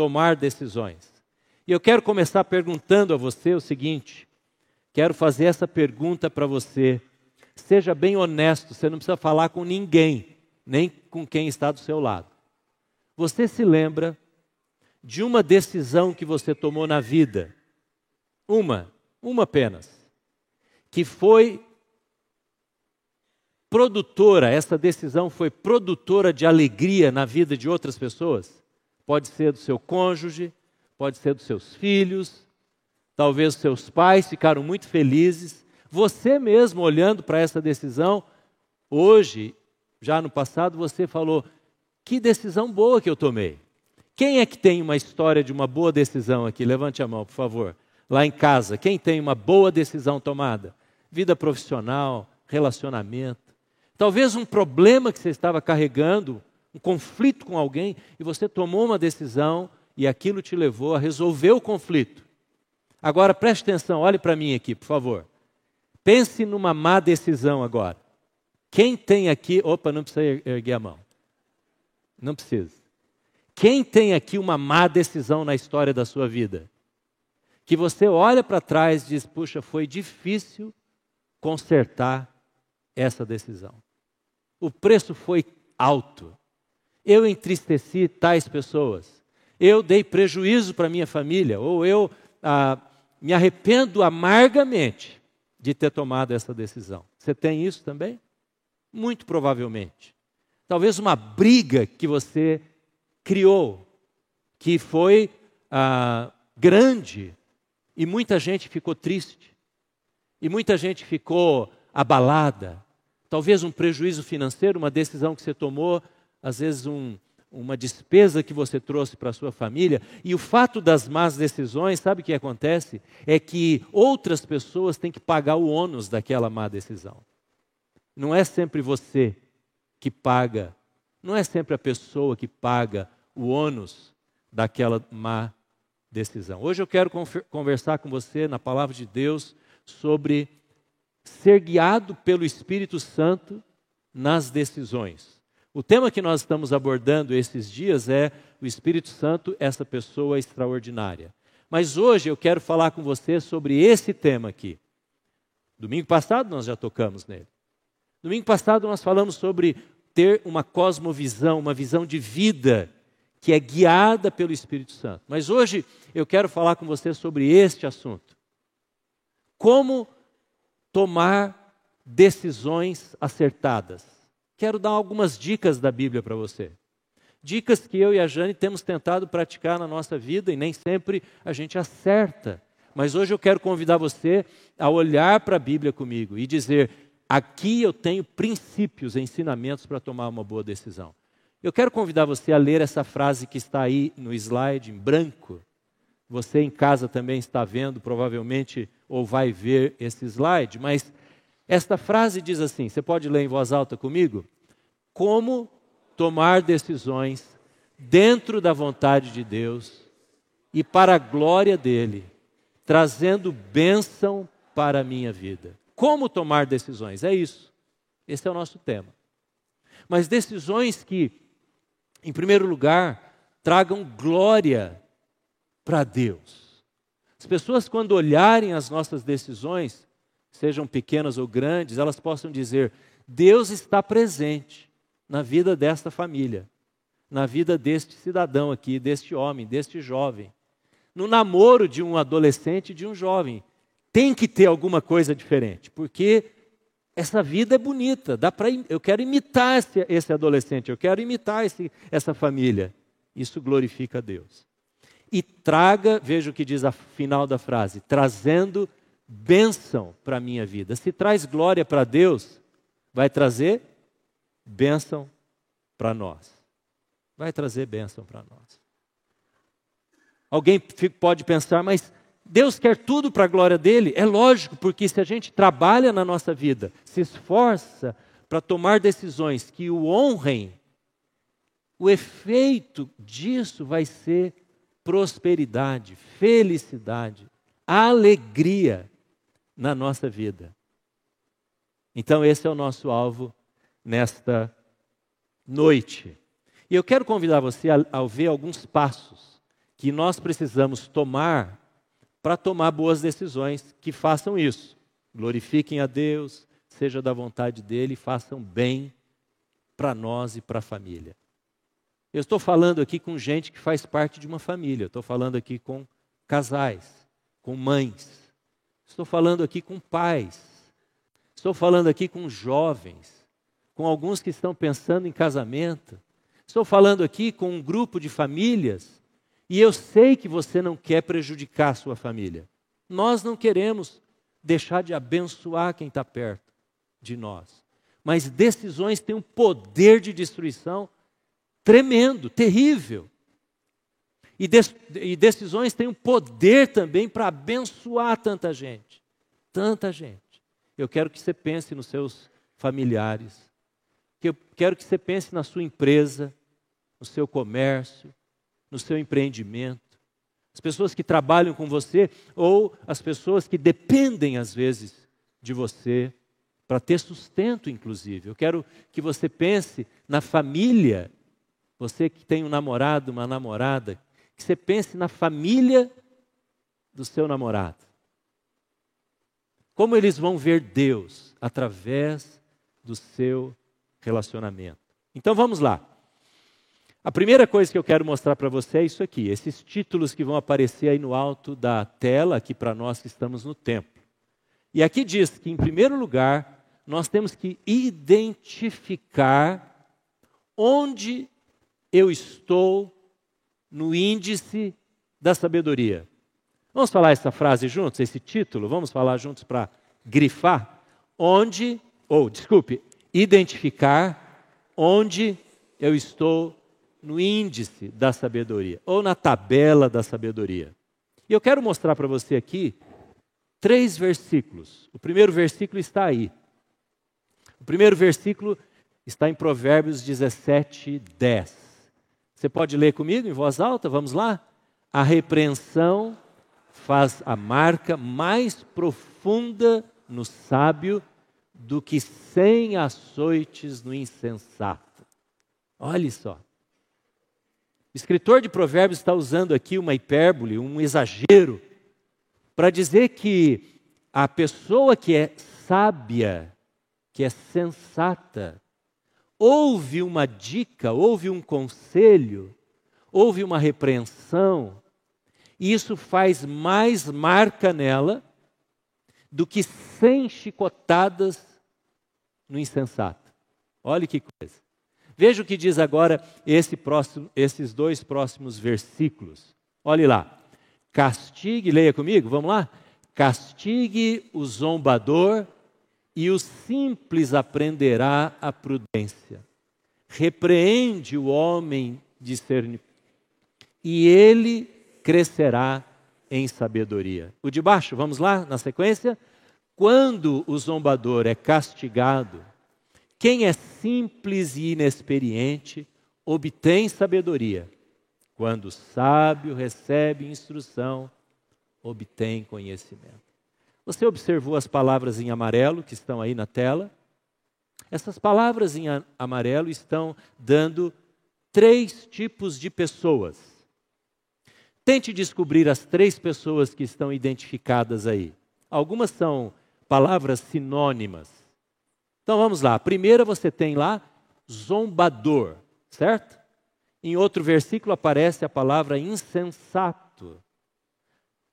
tomar decisões. E eu quero começar perguntando a você o seguinte: quero fazer essa pergunta para você. Seja bem honesto, você não precisa falar com ninguém, nem com quem está do seu lado. Você se lembra de uma decisão que você tomou na vida? Uma, uma apenas, que foi produtora, essa decisão foi produtora de alegria na vida de outras pessoas? Pode ser do seu cônjuge, pode ser dos seus filhos, talvez seus pais ficaram muito felizes. Você mesmo, olhando para essa decisão, hoje, já no passado, você falou: que decisão boa que eu tomei. Quem é que tem uma história de uma boa decisão aqui? Levante a mão, por favor. Lá em casa, quem tem uma boa decisão tomada? Vida profissional, relacionamento. Talvez um problema que você estava carregando, um conflito com alguém, e você tomou uma decisão e aquilo te levou a resolver o conflito. Agora preste atenção, olhe para mim aqui, por favor. Pense numa má decisão agora. Quem tem aqui. Opa, não precisa er-, erguer a mão. Não precisa. Quem tem aqui uma má decisão na história da sua vida? Que você olha para trás e diz: puxa, foi difícil consertar essa decisão o preço foi alto. Eu entristeci tais pessoas. Eu dei prejuízo para minha família, ou eu ah, me arrependo amargamente de ter tomado essa decisão. Você tem isso também? Muito provavelmente. Talvez uma briga que você criou, que foi ah, grande, e muita gente ficou triste, e muita gente ficou abalada, talvez um prejuízo financeiro, uma decisão que você tomou, às vezes um, uma despesa que você trouxe para a sua família. E o fato das más decisões, sabe o que acontece? É que outras pessoas têm que pagar o ônus daquela má decisão. Não é sempre você que paga, não é sempre a pessoa que paga o ônus daquela má decisão. Hoje eu quero conversar com você na palavra de Deus sobre ser guiado pelo Espírito Santo nas decisões. O tema que nós estamos abordando esses dias é o Espírito Santo, essa pessoa extraordinária. Mas hoje eu quero falar com você sobre esse tema aqui. Domingo passado nós já tocamos nele. Domingo passado nós falamos sobre ter uma cosmovisão, uma visão de vida que é guiada pelo Espírito Santo. Mas hoje eu quero falar com você sobre este assunto. Como tomar decisões acertadas. Quero dar algumas dicas da Bíblia para você. Dicas que eu e a Jane temos tentado praticar na nossa vida e nem sempre a gente acerta. Mas hoje eu quero convidar você a olhar para a Bíblia comigo e dizer: aqui eu tenho princípios, ensinamentos para tomar uma boa decisão. Eu quero convidar você a ler essa frase que está aí no slide em branco. Você em casa também está vendo, provavelmente ou vai ver esse slide, mas esta frase diz assim: você pode ler em voz alta comigo? Como tomar decisões dentro da vontade de Deus e para a glória dele, trazendo bênção para a minha vida. Como tomar decisões? É isso. Esse é o nosso tema. Mas decisões que, em primeiro lugar, tragam glória para Deus. As pessoas, quando olharem as nossas decisões, sejam pequenas ou grandes, elas possam dizer: Deus está presente na vida desta família, na vida deste cidadão aqui, deste homem, deste jovem, no namoro de um adolescente e de um jovem. Tem que ter alguma coisa diferente, porque essa vida é bonita, dá para eu quero imitar esse, esse adolescente, eu quero imitar esse, essa família. Isso glorifica a Deus e traga, veja o que diz a final da frase, trazendo bênção para a minha vida. Se traz glória para Deus, vai trazer bênção para nós. Vai trazer bênção para nós. Alguém pode pensar, mas Deus quer tudo para a glória dele? É lógico, porque se a gente trabalha na nossa vida, se esforça para tomar decisões que o honrem, o efeito disso vai ser prosperidade, felicidade, alegria na nossa vida. Então, esse é o nosso alvo nesta noite. E eu quero convidar você a, a ver alguns passos que nós precisamos tomar para tomar boas decisões que façam isso. Glorifiquem a Deus, seja da vontade dele, façam bem para nós e para a família. Eu estou falando aqui com gente que faz parte de uma família, estou falando aqui com casais, com mães, estou falando aqui com pais, estou falando aqui com jovens, com alguns que estão pensando em casamento, estou falando aqui com um grupo de famílias e eu sei que você não quer prejudicar a sua família. Nós não queremos deixar de abençoar quem está perto de nós. Mas decisões têm um poder de destruição tremendo, terrível. E, e decisões têm um poder também para abençoar tanta gente. Tanta gente. Eu quero que você pense nos seus familiares. Eu quero que você pense na sua empresa, no seu comércio, no seu empreendimento, as pessoas que trabalham com você ou as pessoas que dependem às vezes de você para ter sustento, inclusive. Eu quero que você pense na família, você que tem um namorado, uma namorada, que você pense na família do seu namorado. Como eles vão ver Deus através do seu relacionamento. Então vamos lá. A primeira coisa que eu quero mostrar para você é isso aqui, esses títulos que vão aparecer aí no alto da tela, aqui para nós que estamos no templo. E aqui diz que, em primeiro lugar, nós temos que identificar onde eu estou no índice da sabedoria. Vamos falar essa frase juntos, esse título? Vamos falar juntos para grifar? Onde, ou desculpe, identificar onde eu estou no índice da sabedoria, ou na tabela da sabedoria. E eu quero mostrar para você aqui três versículos. O primeiro versículo está aí. O primeiro versículo está em Provérbios 17, 10. Você pode ler comigo em voz alta? Vamos lá? A repreensão faz a marca mais profunda no sábio do que cem açoites no insensato. Olhe só. O escritor de Provérbios está usando aqui uma hipérbole, um exagero, para dizer que a pessoa que é sábia, que é sensata, ouve uma dica, ouve um conselho, ouve uma repreensão, isso faz mais marca nela do que cem chicotadas no insensato. Olha que coisa. Veja o que diz agora esse próximo, esses dois próximos versículos. Olhe lá. Castigue, leia comigo, vamos lá? Castigue o zombador e o simples aprenderá a prudência. Repreende o homem discernimento e ele crescerá em sabedoria. O de baixo, vamos lá na sequência? Quando o zombador é castigado, quem é simples e inexperiente obtém sabedoria. Quando o sábio recebe instrução, obtém conhecimento. Você observou as palavras em amarelo que estão aí na tela? Essas palavras em amarelo estão dando três tipos de pessoas. Tente descobrir as três pessoas que estão identificadas aí. Algumas são palavras sinônimas. Então vamos lá. A primeira você tem lá zombador, certo? Em outro versículo aparece a palavra insensato.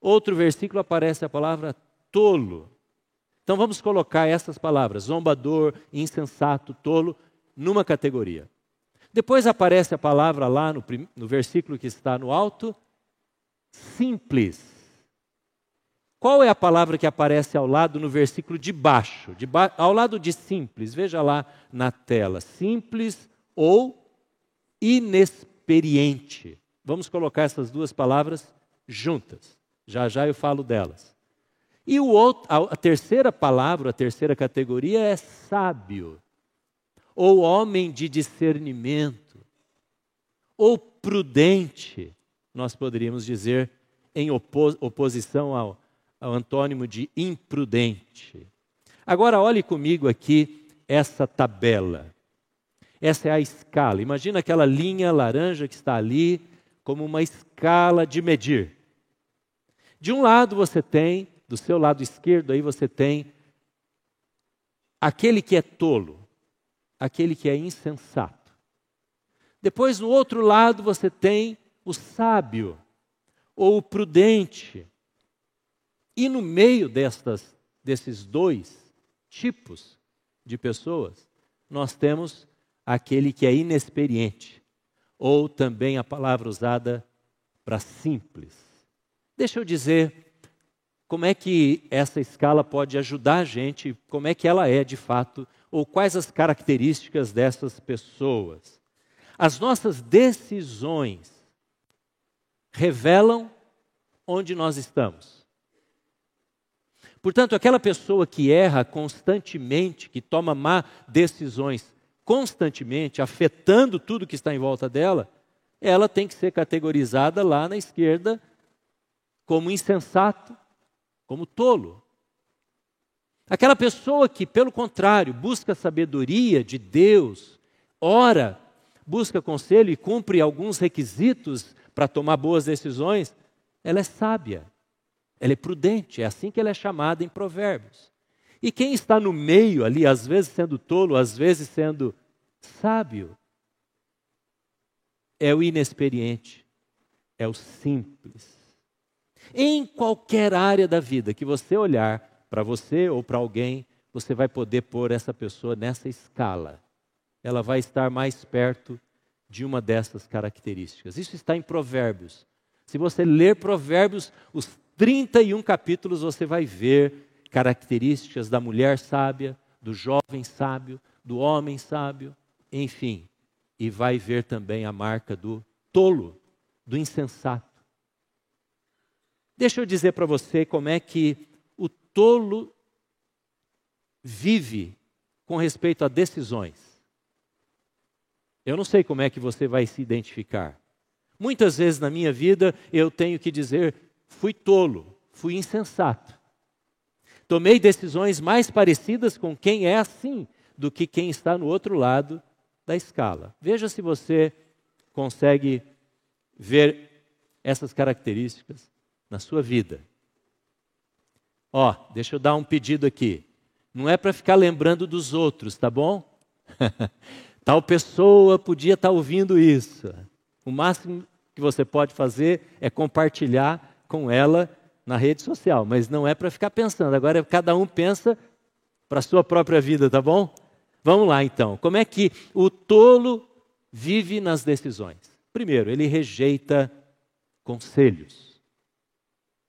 Outro versículo aparece a palavra tolo. Então vamos colocar essas palavras, zombador, insensato, tolo, numa categoria. Depois aparece a palavra lá no, no versículo que está no alto, simples. Qual é a palavra que aparece ao lado no versículo de baixo? De ba ao lado de simples, veja lá na tela. Simples ou inexperiente. Vamos colocar essas duas palavras juntas. Já já eu falo delas. E outro, a terceira palavra, a terceira categoria é sábio, ou homem de discernimento, ou prudente, nós poderíamos dizer, em oposição ao ao antônimo de imprudente. Agora olhe comigo aqui essa tabela. Essa é a escala. Imagina aquela linha laranja que está ali como uma escala de medir. De um lado você tem, do seu lado esquerdo aí você tem aquele que é tolo, aquele que é insensato. Depois no outro lado você tem o sábio ou o prudente. E no meio destas, desses dois tipos de pessoas, nós temos aquele que é inexperiente, ou também a palavra usada para simples. Deixa eu dizer como é que essa escala pode ajudar a gente, como é que ela é de fato, ou quais as características dessas pessoas. As nossas decisões revelam onde nós estamos. Portanto, aquela pessoa que erra constantemente, que toma má decisões constantemente, afetando tudo que está em volta dela, ela tem que ser categorizada lá na esquerda como insensato, como tolo. Aquela pessoa que, pelo contrário, busca sabedoria de Deus, ora, busca conselho e cumpre alguns requisitos para tomar boas decisões, ela é sábia, ela é prudente, é assim que ela é chamada em Provérbios. E quem está no meio ali, às vezes sendo tolo, às vezes sendo sábio, é o inexperiente, é o simples. Em qualquer área da vida que você olhar para você ou para alguém, você vai poder pôr essa pessoa nessa escala. Ela vai estar mais perto de uma dessas características. Isso está em Provérbios. Se você ler Provérbios, os 31 capítulos, você vai ver características da mulher sábia, do jovem sábio, do homem sábio, enfim. E vai ver também a marca do tolo, do insensato. Deixa eu dizer para você como é que o tolo vive com respeito a decisões. Eu não sei como é que você vai se identificar. Muitas vezes na minha vida eu tenho que dizer: fui tolo, fui insensato. Tomei decisões mais parecidas com quem é assim do que quem está no outro lado da escala. Veja se você consegue ver essas características na sua vida. Ó, deixa eu dar um pedido aqui. Não é para ficar lembrando dos outros, tá bom? Tal pessoa podia estar tá ouvindo isso. O máximo que você pode fazer é compartilhar com ela na rede social, mas não é para ficar pensando. Agora cada um pensa para a sua própria vida, tá bom? Vamos lá então. Como é que o tolo vive nas decisões? Primeiro, ele rejeita conselhos.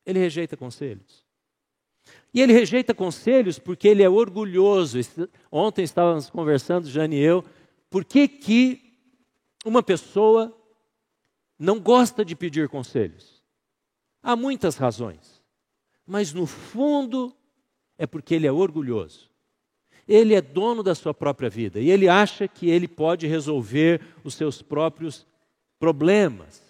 Ele rejeita conselhos. E ele rejeita conselhos porque ele é orgulhoso. Ontem estávamos conversando, Jane e eu, por que, que uma pessoa não gosta de pedir conselhos? Há muitas razões, mas no fundo é porque ele é orgulhoso. Ele é dono da sua própria vida e ele acha que ele pode resolver os seus próprios problemas.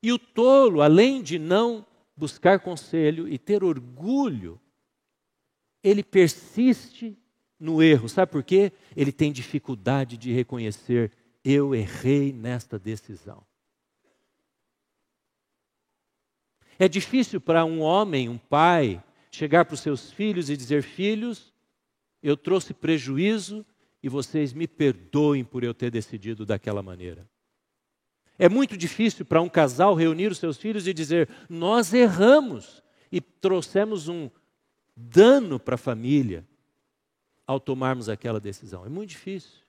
E o tolo, além de não buscar conselho e ter orgulho, ele persiste no erro. Sabe por quê? Ele tem dificuldade de reconhecer: eu errei nesta decisão. É difícil para um homem, um pai, chegar para os seus filhos e dizer: Filhos, eu trouxe prejuízo e vocês me perdoem por eu ter decidido daquela maneira. É muito difícil para um casal reunir os seus filhos e dizer: Nós erramos e trouxemos um dano para a família ao tomarmos aquela decisão. É muito difícil.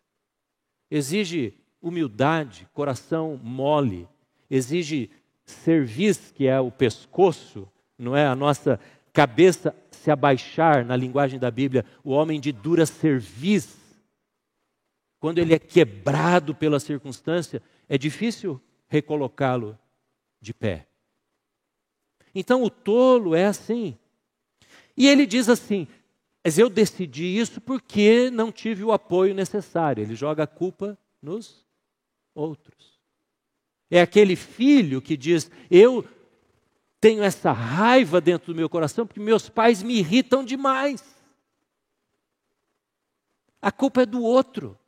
Exige humildade, coração mole, exige cerviz, que é o pescoço, não é a nossa cabeça se abaixar, na linguagem da Bíblia, o homem de dura cerviz. Quando ele é quebrado pela circunstância, é difícil recolocá-lo de pé. Então o tolo é assim. E ele diz assim: mas eu decidi isso porque não tive o apoio necessário. Ele joga a culpa nos outros. É aquele filho que diz: Eu tenho essa raiva dentro do meu coração porque meus pais me irritam demais. A culpa é do outro.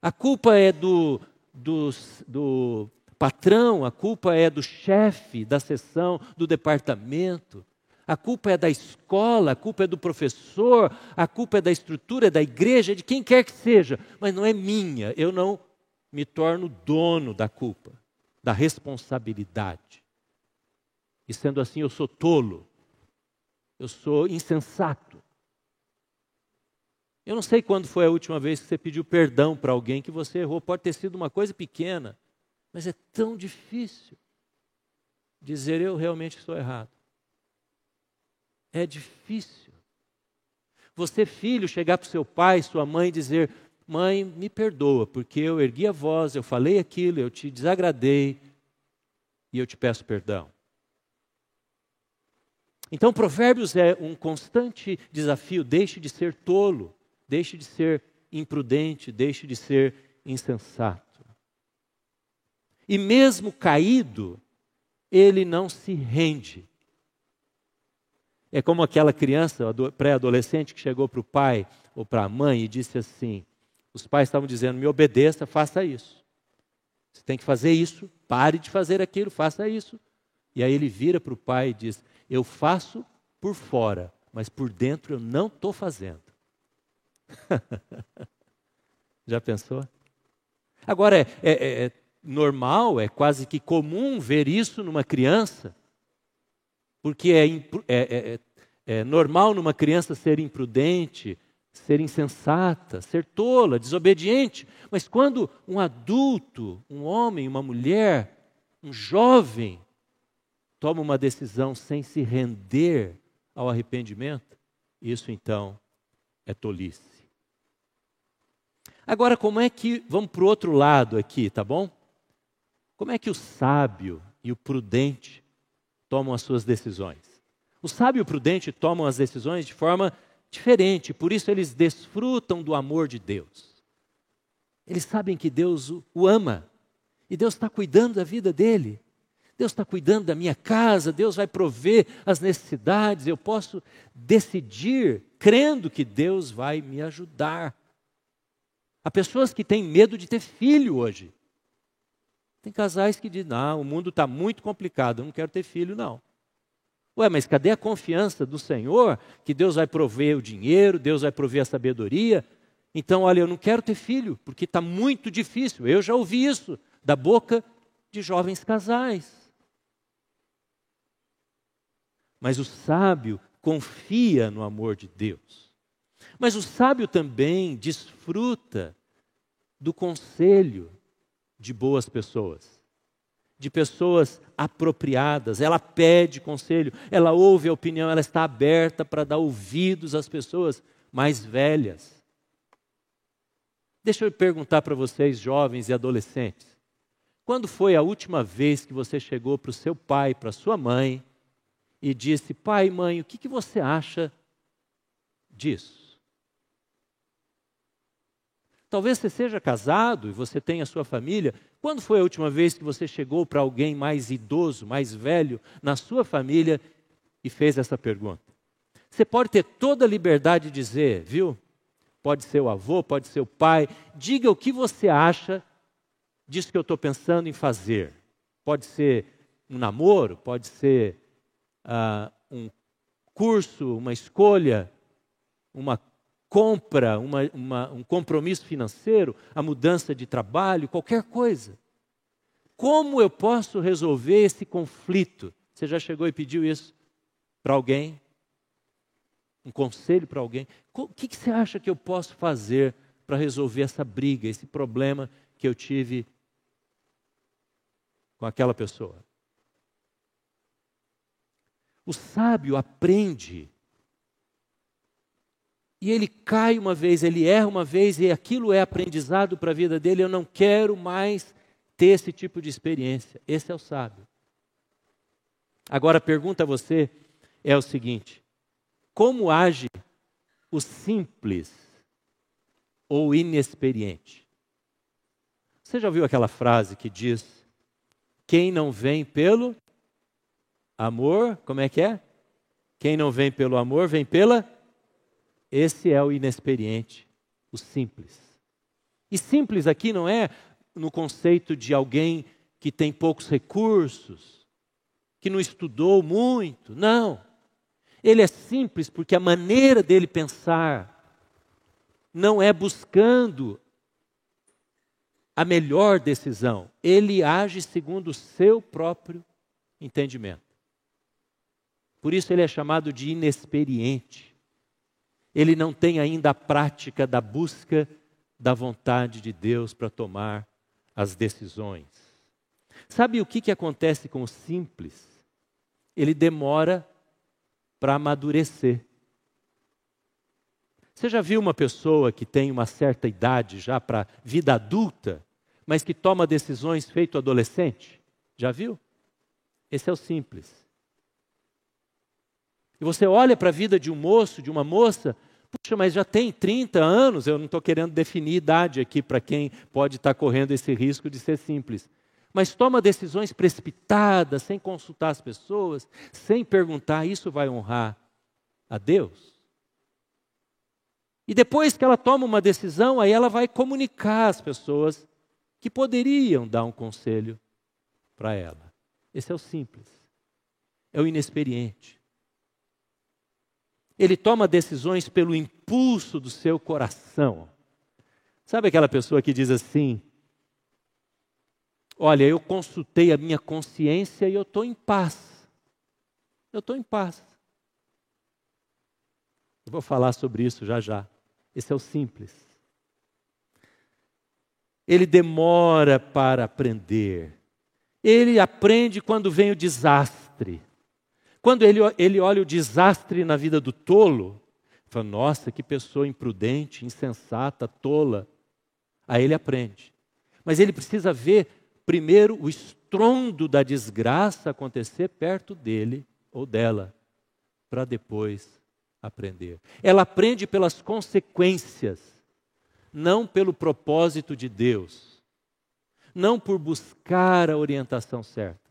A culpa é do, do, patrão, a culpa é do chefe da seção, do departamento. A culpa é da escola, a culpa é do professor, a culpa é da estrutura, é da igreja, é de quem quer que seja, mas não é minha. Eu não me torno dono da culpa, da responsabilidade. E sendo assim, eu sou tolo, eu sou insensato. Eu não sei quando foi a última vez que você pediu perdão para alguém que você errou. Pode ter sido uma coisa pequena, mas é tão difícil dizer eu realmente estou errado. É difícil. Você, filho, chegar para o seu pai, sua mãe e dizer: Mãe, me perdoa, porque eu ergui a voz, eu falei aquilo, eu te desagradei e eu te peço perdão. Então, Provérbios é um constante desafio: deixe de ser tolo, deixe de ser imprudente, deixe de ser insensato. E mesmo caído, ele não se rende. É como aquela criança pré-adolescente que chegou para o pai ou para a mãe e disse assim: os pais estavam dizendo, me obedeça, faça isso. Você tem que fazer isso, pare de fazer aquilo, faça isso. E aí ele vira para o pai e diz: Eu faço por fora, mas por dentro eu não estou fazendo. Já pensou? Agora, é, é, é, normal, é quase que comum ver isso numa criança porque é, é, é, é normal numa criança ser imprudente, ser insensata, ser tola, desobediente. Mas quando um adulto, um homem, uma mulher, um jovem, toma uma decisão sem se render ao arrependimento, isso então é tolice. Agora, como é que, vamos para o outro lado aqui, tá bom? Como é que o sábio e o prudente tomam as suas decisões. O sábio e o prudente tomam as decisões de forma diferente, por isso eles desfrutam do amor de Deus. Eles sabem que Deus o ama e Deus está cuidando da vida dele. Deus está cuidando da minha casa, Deus vai prover as necessidades, eu posso decidir crendo que Deus vai me ajudar. Há pessoas que têm medo de ter filho hoje. Tem casais que dizem, não, o mundo está muito complicado, eu não quero ter filho, não. Ué, mas cadê a confiança do Senhor que Deus vai prover o dinheiro, Deus vai prover a sabedoria? Então, olha, eu não quero ter filho, porque está muito difícil. Eu já ouvi isso da boca de jovens casais. Mas o sábio confia no amor de Deus. Mas o sábio também desfruta do conselho de boas pessoas, de pessoas apropriadas. Ela pede conselho, ela ouve a opinião, ela está aberta para dar ouvidos às pessoas mais velhas. Deixa eu perguntar para vocês, jovens e adolescentes: quando foi a última vez que você chegou para o seu pai, para a sua mãe, e disse: Pai, mãe, o que, que você acha disso? Talvez você seja casado e você tenha sua família. Quando foi a última vez que você chegou para alguém mais idoso, mais velho, na sua família e fez essa pergunta? Você pode ter toda a liberdade de dizer, viu? Pode ser o avô, pode ser o pai. Diga o que você acha disso que eu estou pensando em fazer. Pode ser um namoro, pode ser uh, um curso, uma escolha, uma compra, uma, uma, um compromisso financeiro, a mudança de trabalho, qualquer coisa. Como eu posso resolver esse conflito? Você já chegou e pediu isso para alguém? Um conselho para alguém? O que, que você acha que eu posso fazer para resolver essa briga, esse problema que eu tive com aquela pessoa? O sábio aprende e ele cai uma vez, ele erra uma vez e aquilo é aprendizado para a vida dele. Eu não quero mais ter esse tipo de experiência. Esse é o sábio. Agora a pergunta a você é o seguinte: como age o simples ou inexperiente? Você já ouviu aquela frase que diz: quem não vem pelo amor, como é que é? Quem não vem pelo amor, vem pela esse é o inexperiente, o simples. E simples aqui não é no conceito de alguém que tem poucos recursos, que não estudou muito. Não. Ele é simples porque a maneira dele pensar não é buscando a melhor decisão. Ele age segundo o seu próprio entendimento. Por isso ele é chamado de inexperiente. Ele não tem ainda a prática da busca da vontade de Deus para tomar as decisões. Sabe o que, que acontece com o simples? Ele demora para amadurecer. Você já viu uma pessoa que tem uma certa idade já para vida adulta, mas que toma decisões feito adolescente? Já viu? Esse é o simples. E você olha para a vida de um moço, de uma moça, puxa, mas já tem 30 anos, eu não estou querendo definir idade aqui para quem pode estar tá correndo esse risco de ser simples. Mas toma decisões precipitadas, sem consultar as pessoas, sem perguntar, isso vai honrar a Deus? E depois que ela toma uma decisão, aí ela vai comunicar às pessoas que poderiam dar um conselho para ela. Esse é o simples. É o inexperiente. Ele toma decisões pelo impulso do seu coração. Sabe aquela pessoa que diz assim: Olha, eu consultei a minha consciência e eu estou em paz. Eu estou em paz. Eu vou falar sobre isso já já. Esse é o simples. Ele demora para aprender. Ele aprende quando vem o desastre. Quando ele, ele olha o desastre na vida do tolo, fala: Nossa, que pessoa imprudente, insensata, tola. Aí ele aprende. Mas ele precisa ver primeiro o estrondo da desgraça acontecer perto dele ou dela, para depois aprender. Ela aprende pelas consequências, não pelo propósito de Deus, não por buscar a orientação certa.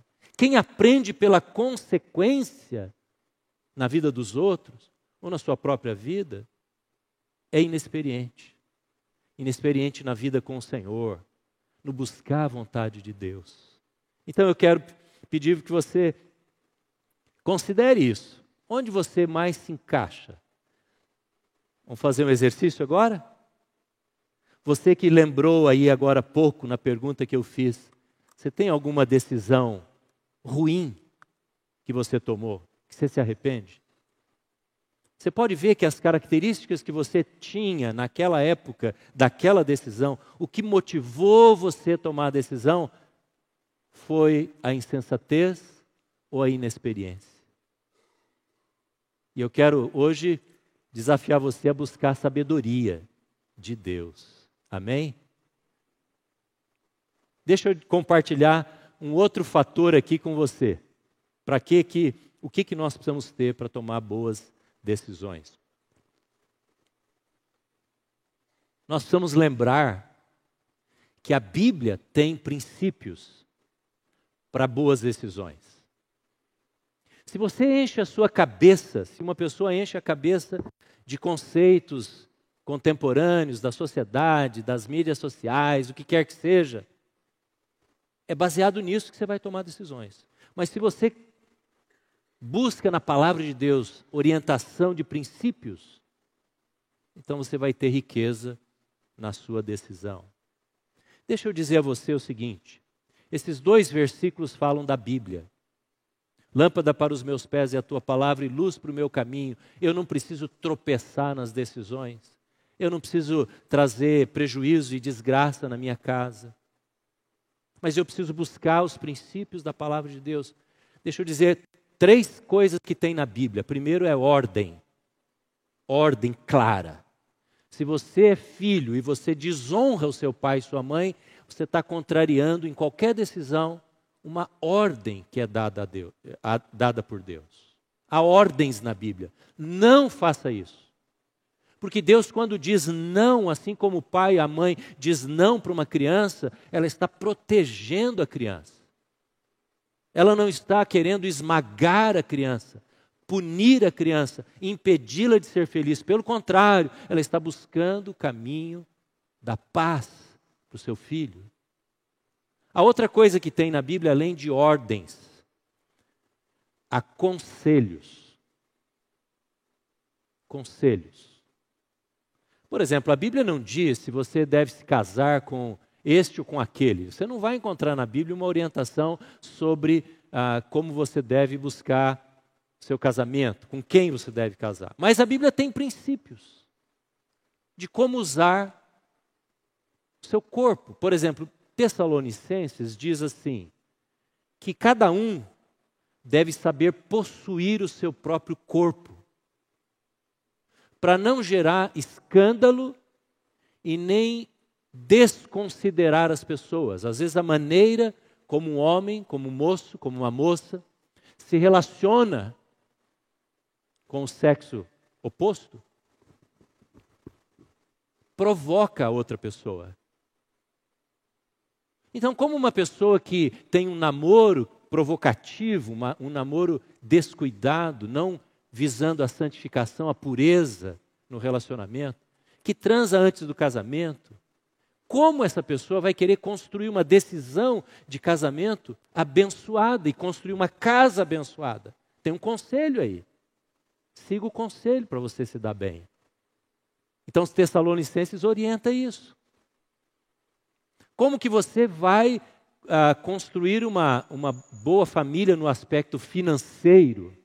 Quem aprende pela consequência na vida dos outros ou na sua própria vida é inexperiente. Inexperiente na vida com o Senhor, no buscar a vontade de Deus. Então eu quero pedir que você considere isso. Onde você mais se encaixa? Vamos fazer um exercício agora? Você que lembrou aí agora há pouco na pergunta que eu fiz, você tem alguma decisão ruim que você tomou, que você se arrepende? Você pode ver que as características que você tinha naquela época, daquela decisão, o que motivou você a tomar a decisão foi a insensatez ou a inexperiência. E eu quero hoje desafiar você a buscar sabedoria de Deus. Amém? Deixa eu compartilhar um outro fator aqui com você. Para que que o que que nós precisamos ter para tomar boas decisões? Nós precisamos lembrar que a Bíblia tem princípios para boas decisões. Se você enche a sua cabeça, se uma pessoa enche a cabeça de conceitos contemporâneos da sociedade, das mídias sociais, o que quer que seja, é baseado nisso que você vai tomar decisões. Mas se você busca na palavra de Deus orientação de princípios, então você vai ter riqueza na sua decisão. Deixa eu dizer a você o seguinte: esses dois versículos falam da Bíblia. Lâmpada para os meus pés é a tua palavra e luz para o meu caminho. Eu não preciso tropeçar nas decisões. Eu não preciso trazer prejuízo e desgraça na minha casa. Mas eu preciso buscar os princípios da palavra de Deus. Deixa eu dizer três coisas que tem na Bíblia. Primeiro é ordem. Ordem clara. Se você é filho e você desonra o seu pai e sua mãe, você está contrariando em qualquer decisão uma ordem que é dada, a Deus, a, dada por Deus. Há ordens na Bíblia. Não faça isso. Porque Deus, quando diz não, assim como o pai e a mãe diz não para uma criança, ela está protegendo a criança. Ela não está querendo esmagar a criança, punir a criança, impedi-la de ser feliz. Pelo contrário, ela está buscando o caminho da paz para o seu filho. A outra coisa que tem na Bíblia, além de ordens, há conselhos. Conselhos. Por exemplo, a Bíblia não diz se você deve se casar com este ou com aquele. Você não vai encontrar na Bíblia uma orientação sobre ah, como você deve buscar seu casamento, com quem você deve casar. Mas a Bíblia tem princípios de como usar o seu corpo. Por exemplo, Tessalonicenses diz assim: que cada um deve saber possuir o seu próprio corpo, para não gerar escândalo e nem desconsiderar as pessoas. Às vezes, a maneira como um homem, como um moço, como uma moça se relaciona com o sexo oposto provoca a outra pessoa. Então, como uma pessoa que tem um namoro provocativo, uma, um namoro descuidado, não visando a santificação, a pureza no relacionamento, que transa antes do casamento, como essa pessoa vai querer construir uma decisão de casamento abençoada e construir uma casa abençoada? Tem um conselho aí. Siga o conselho para você se dar bem. Então, os Tessalonicenses orienta isso. Como que você vai ah, construir uma, uma boa família no aspecto financeiro?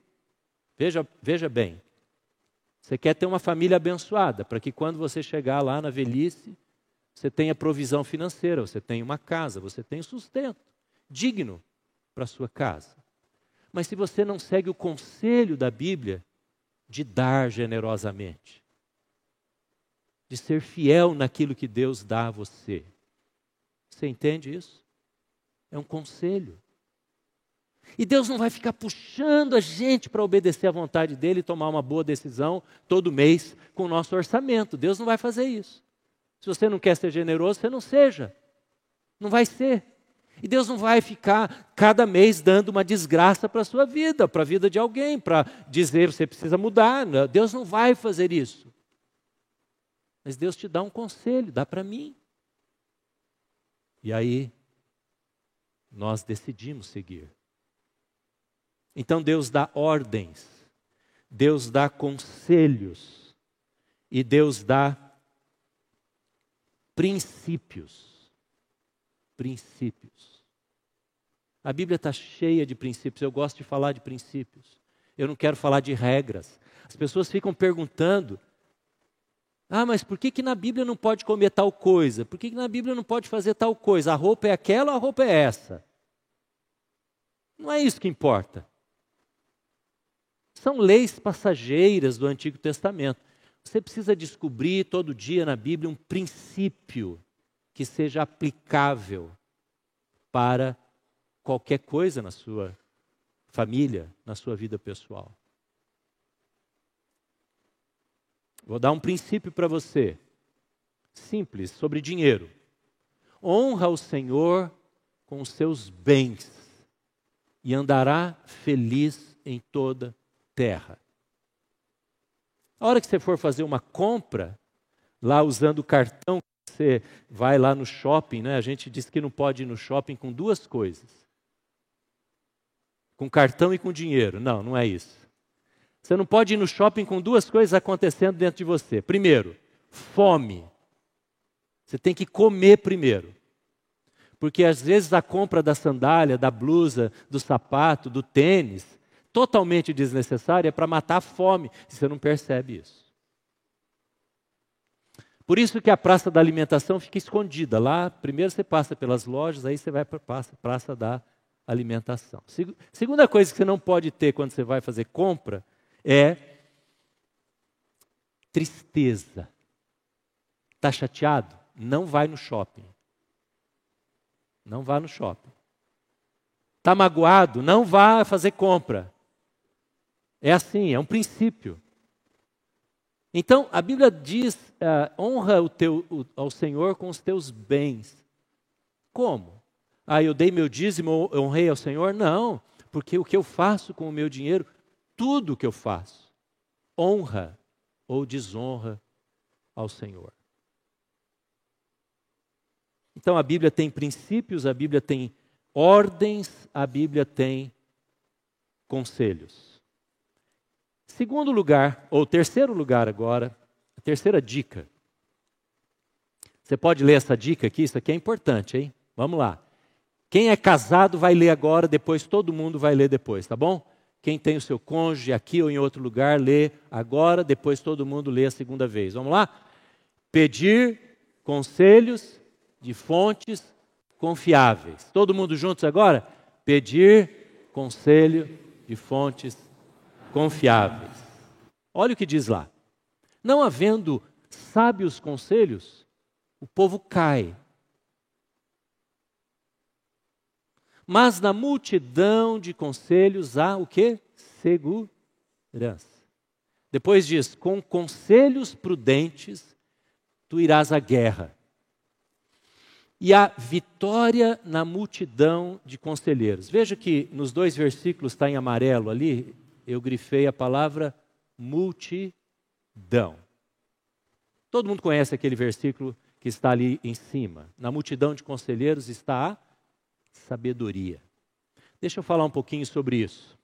Veja, veja bem. Você quer ter uma família abençoada, para que quando você chegar lá na velhice, você tenha provisão financeira, você tenha uma casa, você tenha sustento digno para sua casa. Mas se você não segue o conselho da Bíblia de dar generosamente, de ser fiel naquilo que Deus dá a você. Você entende isso? É um conselho. E Deus não vai ficar puxando a gente para obedecer à vontade dele e tomar uma boa decisão todo mês com o nosso orçamento. Deus não vai fazer isso. Se você não quer ser generoso, você não seja. Não vai ser. E Deus não vai ficar cada mês dando uma desgraça para a sua vida, para a vida de alguém, para dizer você precisa mudar. Deus não vai fazer isso. Mas Deus te dá um conselho, dá para mim. E aí, nós decidimos seguir. Então Deus dá ordens, Deus dá conselhos e Deus dá princípios. Princípios. A Bíblia está cheia de princípios, eu gosto de falar de princípios. Eu não quero falar de regras. As pessoas ficam perguntando ah, mas por que, que na Bíblia não pode comer tal coisa? Por que, que na Bíblia não pode fazer tal coisa? A roupa é aquela ou a roupa é essa? Não é isso que importa. São leis passageiras do Antigo Testamento. Você precisa descobrir todo dia na Bíblia um princípio que seja aplicável para qualquer coisa na sua família, na sua vida pessoal. Vou dar um princípio para você, simples, sobre dinheiro. Honra o Senhor com os seus bens e andará feliz em toda terra. A hora que você for fazer uma compra, lá usando o cartão, você vai lá no shopping, né? A gente diz que não pode ir no shopping com duas coisas: com cartão e com dinheiro. Não, não é isso. Você não pode ir no shopping com duas coisas acontecendo dentro de você. Primeiro, fome. Você tem que comer primeiro. Porque às vezes a compra da sandália, da blusa, do sapato, do tênis, totalmente desnecessária, para matar a fome, e você não percebe isso. Por isso que a praça da alimentação fica escondida. Lá, primeiro você passa pelas lojas, aí você vai para a praça da alimentação. Segunda coisa que você não pode ter quando você vai fazer compra é tristeza. Está chateado? Não vai no shopping. Não vá no shopping. Está magoado? Não vá fazer compra. É assim, é um princípio. Então, a Bíblia diz: uh, honra o teu, o, ao Senhor com os teus bens. Como? Ah, eu dei meu dízimo, eu honrei ao Senhor? Não, porque o que eu faço com o meu dinheiro tudo que eu faço, honra ou desonra ao Senhor. Então a Bíblia tem princípios, a Bíblia tem ordens, a Bíblia tem conselhos. Segundo lugar, ou terceiro lugar agora, a terceira dica. Você pode ler essa dica aqui, isso aqui é importante, hein? Vamos lá. Quem é casado vai ler agora, depois todo mundo vai ler depois, tá bom? Quem tem o seu cônjuge aqui ou em outro lugar, lê agora, depois todo mundo lê a segunda vez. Vamos lá? Pedir conselhos de fontes confiáveis. Todo mundo juntos agora? Pedir conselho de fontes confiáveis. Olha o que diz lá. Não havendo sábios conselhos, o povo cai. Mas na multidão de conselhos há o que? Segurança. Depois diz: com conselhos prudentes tu irás à guerra. E a vitória na multidão de conselheiros. Veja que nos dois versículos está em amarelo ali, eu grifei a palavra multidão. Todo mundo conhece aquele versículo que está ali em cima. Na multidão de conselheiros está a sabedoria. Deixa eu falar um pouquinho sobre isso.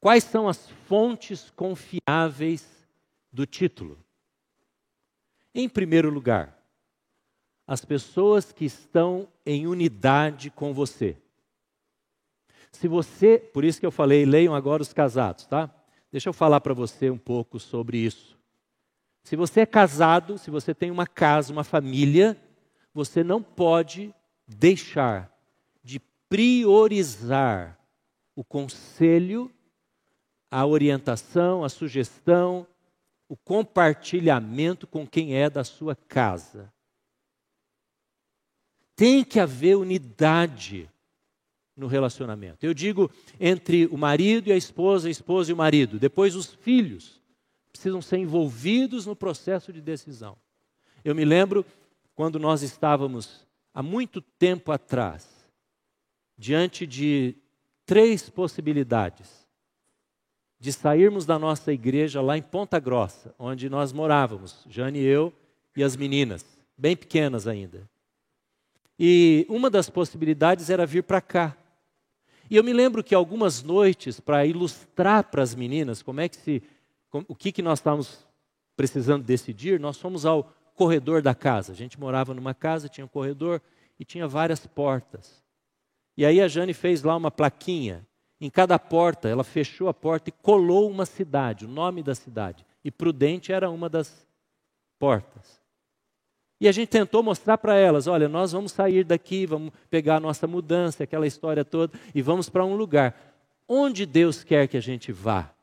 Quais são as fontes confiáveis do título? Em primeiro lugar, as pessoas que estão em unidade com você. Se você, por isso que eu falei, leiam agora os casados, tá? Deixa eu falar para você um pouco sobre isso. Se você é casado, se você tem uma casa, uma família, você não pode deixar de priorizar o conselho, a orientação, a sugestão, o compartilhamento com quem é da sua casa. Tem que haver unidade no relacionamento. Eu digo entre o marido e a esposa, a esposa e o marido, depois os filhos precisam ser envolvidos no processo de decisão. Eu me lembro quando nós estávamos, há muito tempo atrás, diante de três possibilidades de sairmos da nossa igreja lá em Ponta Grossa, onde nós morávamos, Jane e eu e as meninas, bem pequenas ainda. E uma das possibilidades era vir para cá. E eu me lembro que algumas noites, para ilustrar para as meninas como é que se o que, que nós estávamos precisando decidir, nós fomos ao corredor da casa. A gente morava numa casa, tinha um corredor e tinha várias portas. E aí a Jane fez lá uma plaquinha. Em cada porta, ela fechou a porta e colou uma cidade, o nome da cidade. E Prudente era uma das portas. E a gente tentou mostrar para elas: olha, nós vamos sair daqui, vamos pegar a nossa mudança, aquela história toda, e vamos para um lugar. Onde Deus quer que a gente vá?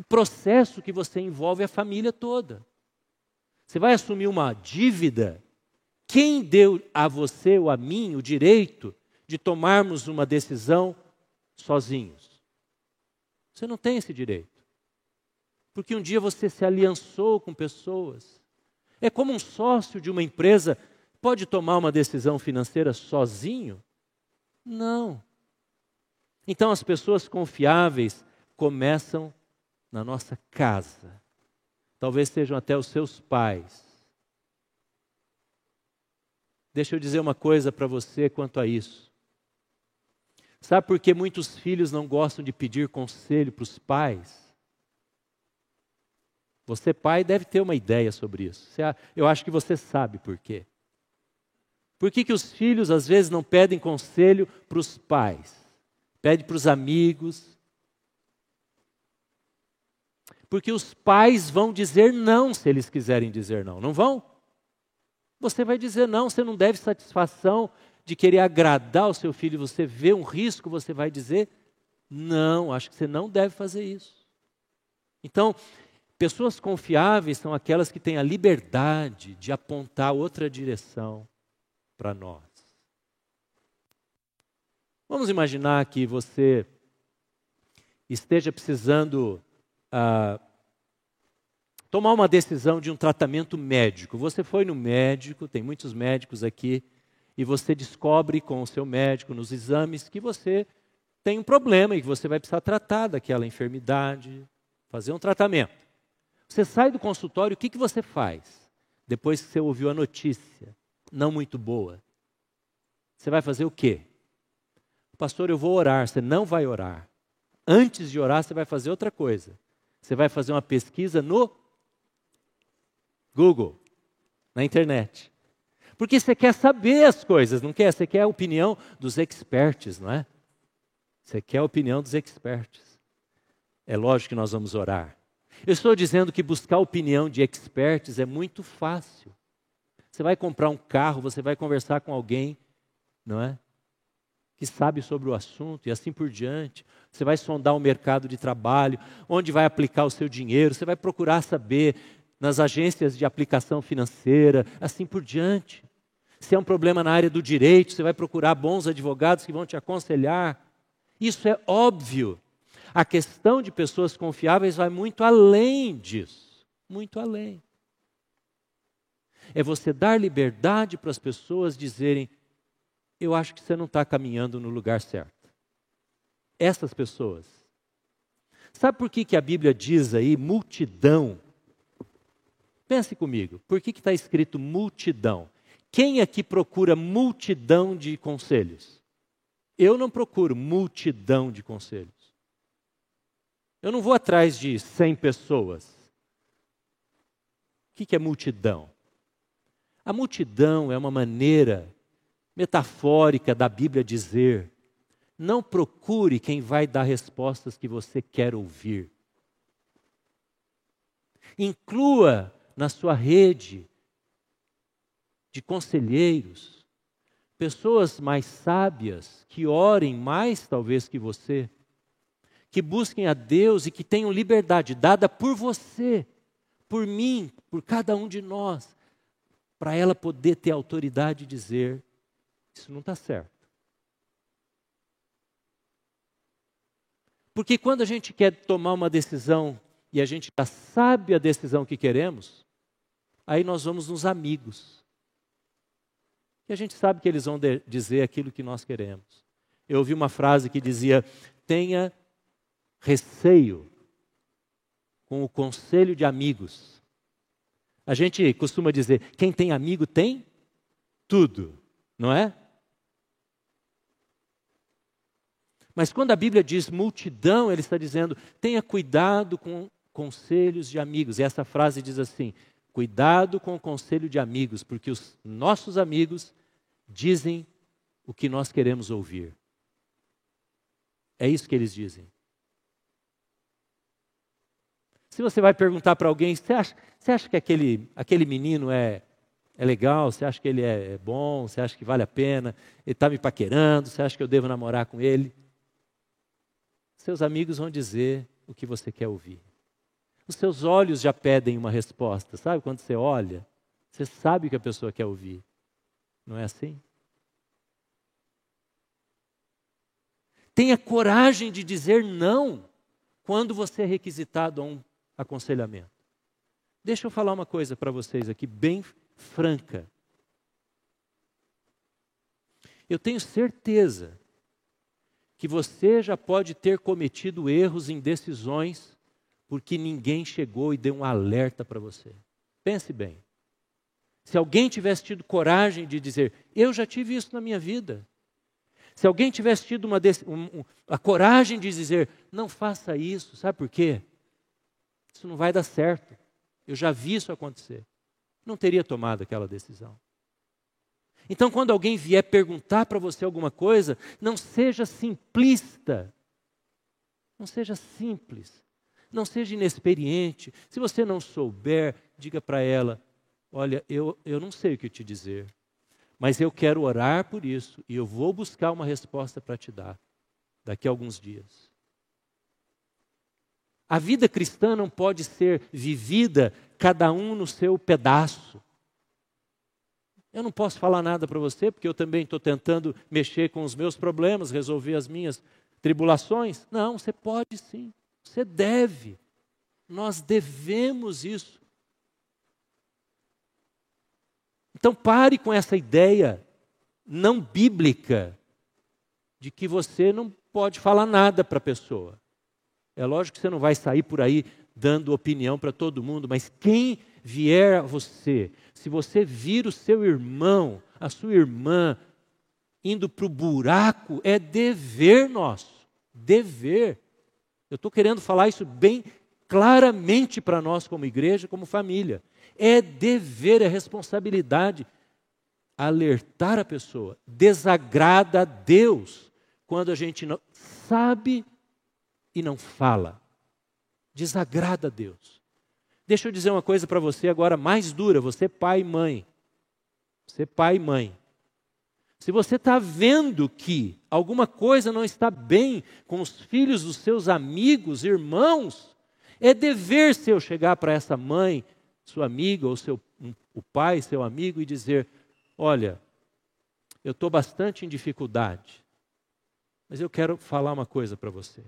um processo que você envolve a família toda. Você vai assumir uma dívida. Quem deu a você ou a mim o direito de tomarmos uma decisão sozinhos? Você não tem esse direito. Porque um dia você se aliançou com pessoas. É como um sócio de uma empresa pode tomar uma decisão financeira sozinho? Não. Então as pessoas confiáveis começam na nossa casa. Talvez sejam até os seus pais. Deixa eu dizer uma coisa para você quanto a isso. Sabe por que muitos filhos não gostam de pedir conselho para os pais? Você, pai, deve ter uma ideia sobre isso. Eu acho que você sabe por quê. Por que, que os filhos às vezes não pedem conselho para os pais? Pede para os amigos, porque os pais vão dizer não se eles quiserem dizer não, não vão? Você vai dizer não, você não deve satisfação de querer agradar o seu filho, você vê um risco, você vai dizer não, acho que você não deve fazer isso. Então, pessoas confiáveis são aquelas que têm a liberdade de apontar outra direção para nós. Vamos imaginar que você esteja precisando tomar uma decisão de um tratamento médico. Você foi no médico, tem muitos médicos aqui, e você descobre com o seu médico nos exames que você tem um problema e que você vai precisar tratar daquela enfermidade, fazer um tratamento. Você sai do consultório, o que, que você faz? Depois que você ouviu a notícia, não muito boa. Você vai fazer o quê? Pastor, eu vou orar. Você não vai orar. Antes de orar, você vai fazer outra coisa. Você vai fazer uma pesquisa no Google, na internet. Porque você quer saber as coisas, não quer? Você quer a opinião dos experts, não é? Você quer a opinião dos experts. É lógico que nós vamos orar. Eu estou dizendo que buscar opinião de experts é muito fácil. Você vai comprar um carro, você vai conversar com alguém, não é? Que sabe sobre o assunto e assim por diante. Você vai sondar o mercado de trabalho, onde vai aplicar o seu dinheiro, você vai procurar saber nas agências de aplicação financeira, assim por diante. Se é um problema na área do direito, você vai procurar bons advogados que vão te aconselhar. Isso é óbvio. A questão de pessoas confiáveis vai muito além disso muito além. É você dar liberdade para as pessoas dizerem: Eu acho que você não está caminhando no lugar certo. Essas pessoas. Sabe por que, que a Bíblia diz aí multidão? Pense comigo, por que está escrito multidão? Quem aqui procura multidão de conselhos? Eu não procuro multidão de conselhos. Eu não vou atrás de 100 pessoas. O que é multidão? A multidão é uma maneira metafórica da Bíblia dizer: não procure quem vai dar respostas que você quer ouvir. Inclua na sua rede de conselheiros pessoas mais sábias que orem mais talvez que você que busquem a Deus e que tenham liberdade dada por você, por mim, por cada um de nós, para ela poder ter autoridade de dizer: isso não está certo. Porque quando a gente quer tomar uma decisão e a gente já sabe a decisão que queremos, aí nós vamos nos amigos. E a gente sabe que eles vão dizer aquilo que nós queremos. Eu ouvi uma frase que dizia: tenha receio com o conselho de amigos. A gente costuma dizer: quem tem amigo tem tudo, não é? Mas quando a Bíblia diz multidão, ele está dizendo: tenha cuidado com conselhos de amigos. E essa frase diz assim: cuidado com o conselho de amigos, porque os nossos amigos dizem o que nós queremos ouvir. É isso que eles dizem. Se você vai perguntar para alguém, você acha, você acha que aquele, aquele menino é, é legal? Você acha que ele é, é bom? Você acha que vale a pena? Ele está me paquerando? Você acha que eu devo namorar com ele? Seus amigos vão dizer o que você quer ouvir. Os seus olhos já pedem uma resposta. Sabe quando você olha, você sabe o que a pessoa quer ouvir. Não é assim? Tenha coragem de dizer não quando você é requisitado a um aconselhamento. Deixa eu falar uma coisa para vocês aqui, bem franca. Eu tenho certeza que você já pode ter cometido erros em decisões porque ninguém chegou e deu um alerta para você. Pense bem. Se alguém tivesse tido coragem de dizer, eu já tive isso na minha vida. Se alguém tivesse tido uma, um, a coragem de dizer, não faça isso, sabe por quê? Isso não vai dar certo. Eu já vi isso acontecer. Não teria tomado aquela decisão. Então, quando alguém vier perguntar para você alguma coisa, não seja simplista. Não seja simples. Não seja inexperiente. Se você não souber, diga para ela: Olha, eu, eu não sei o que te dizer, mas eu quero orar por isso e eu vou buscar uma resposta para te dar daqui a alguns dias. A vida cristã não pode ser vivida cada um no seu pedaço. Eu não posso falar nada para você, porque eu também estou tentando mexer com os meus problemas, resolver as minhas tribulações. Não, você pode sim, você deve. Nós devemos isso. Então pare com essa ideia não bíblica de que você não pode falar nada para a pessoa. É lógico que você não vai sair por aí dando opinião para todo mundo, mas quem vier a você, se você vir o seu irmão, a sua irmã, indo para o buraco, é dever nosso. Dever. Eu estou querendo falar isso bem claramente para nós, como igreja, como família. É dever, é responsabilidade alertar a pessoa. Desagrada a Deus quando a gente não sabe e não fala. Desagrada a Deus. Deixa eu dizer uma coisa para você agora mais dura, você pai e mãe. Você pai e mãe. Se você está vendo que alguma coisa não está bem com os filhos dos seus amigos, irmãos, é dever seu chegar para essa mãe, sua amiga, ou seu, um, o pai, seu amigo, e dizer: Olha, eu estou bastante em dificuldade, mas eu quero falar uma coisa para você.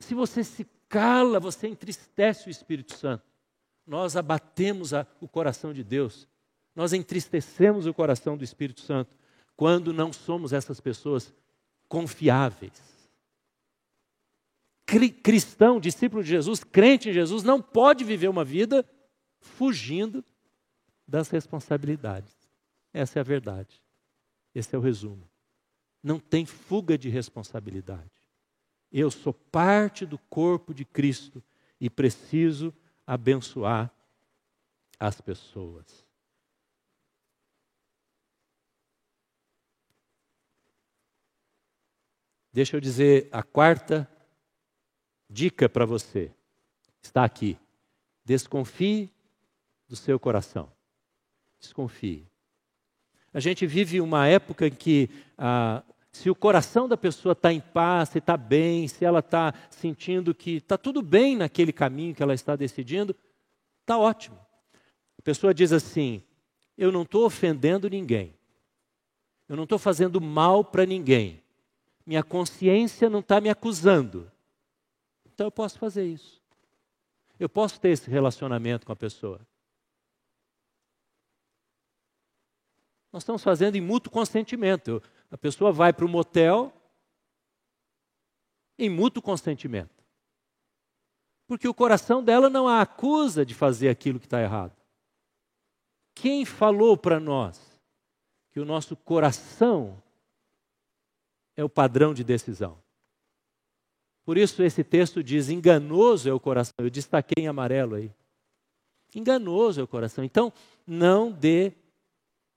Se você se cala, você entristece o Espírito Santo. Nós abatemos a, o coração de Deus nós entristecemos o coração do Espírito Santo quando não somos essas pessoas confiáveis. Cristão, discípulo de Jesus, crente em Jesus, não pode viver uma vida fugindo das responsabilidades. Essa é a verdade. Esse é o resumo. Não tem fuga de responsabilidade. Eu sou parte do corpo de Cristo e preciso abençoar as pessoas. Deixa eu dizer a quarta dica para você. Está aqui. Desconfie do seu coração. Desconfie. A gente vive uma época em que, ah, se o coração da pessoa está em paz, se está bem, se ela está sentindo que está tudo bem naquele caminho que ela está decidindo, está ótimo. A pessoa diz assim: Eu não estou ofendendo ninguém, eu não estou fazendo mal para ninguém, minha consciência não está me acusando. Então eu posso fazer isso. Eu posso ter esse relacionamento com a pessoa. Nós estamos fazendo em mútuo consentimento. A pessoa vai para o motel em mútuo consentimento. Porque o coração dela não a acusa de fazer aquilo que está errado. Quem falou para nós que o nosso coração é o padrão de decisão. Por isso esse texto diz: enganoso é o coração. Eu destaquei em amarelo aí. Enganoso é o coração. Então, não dê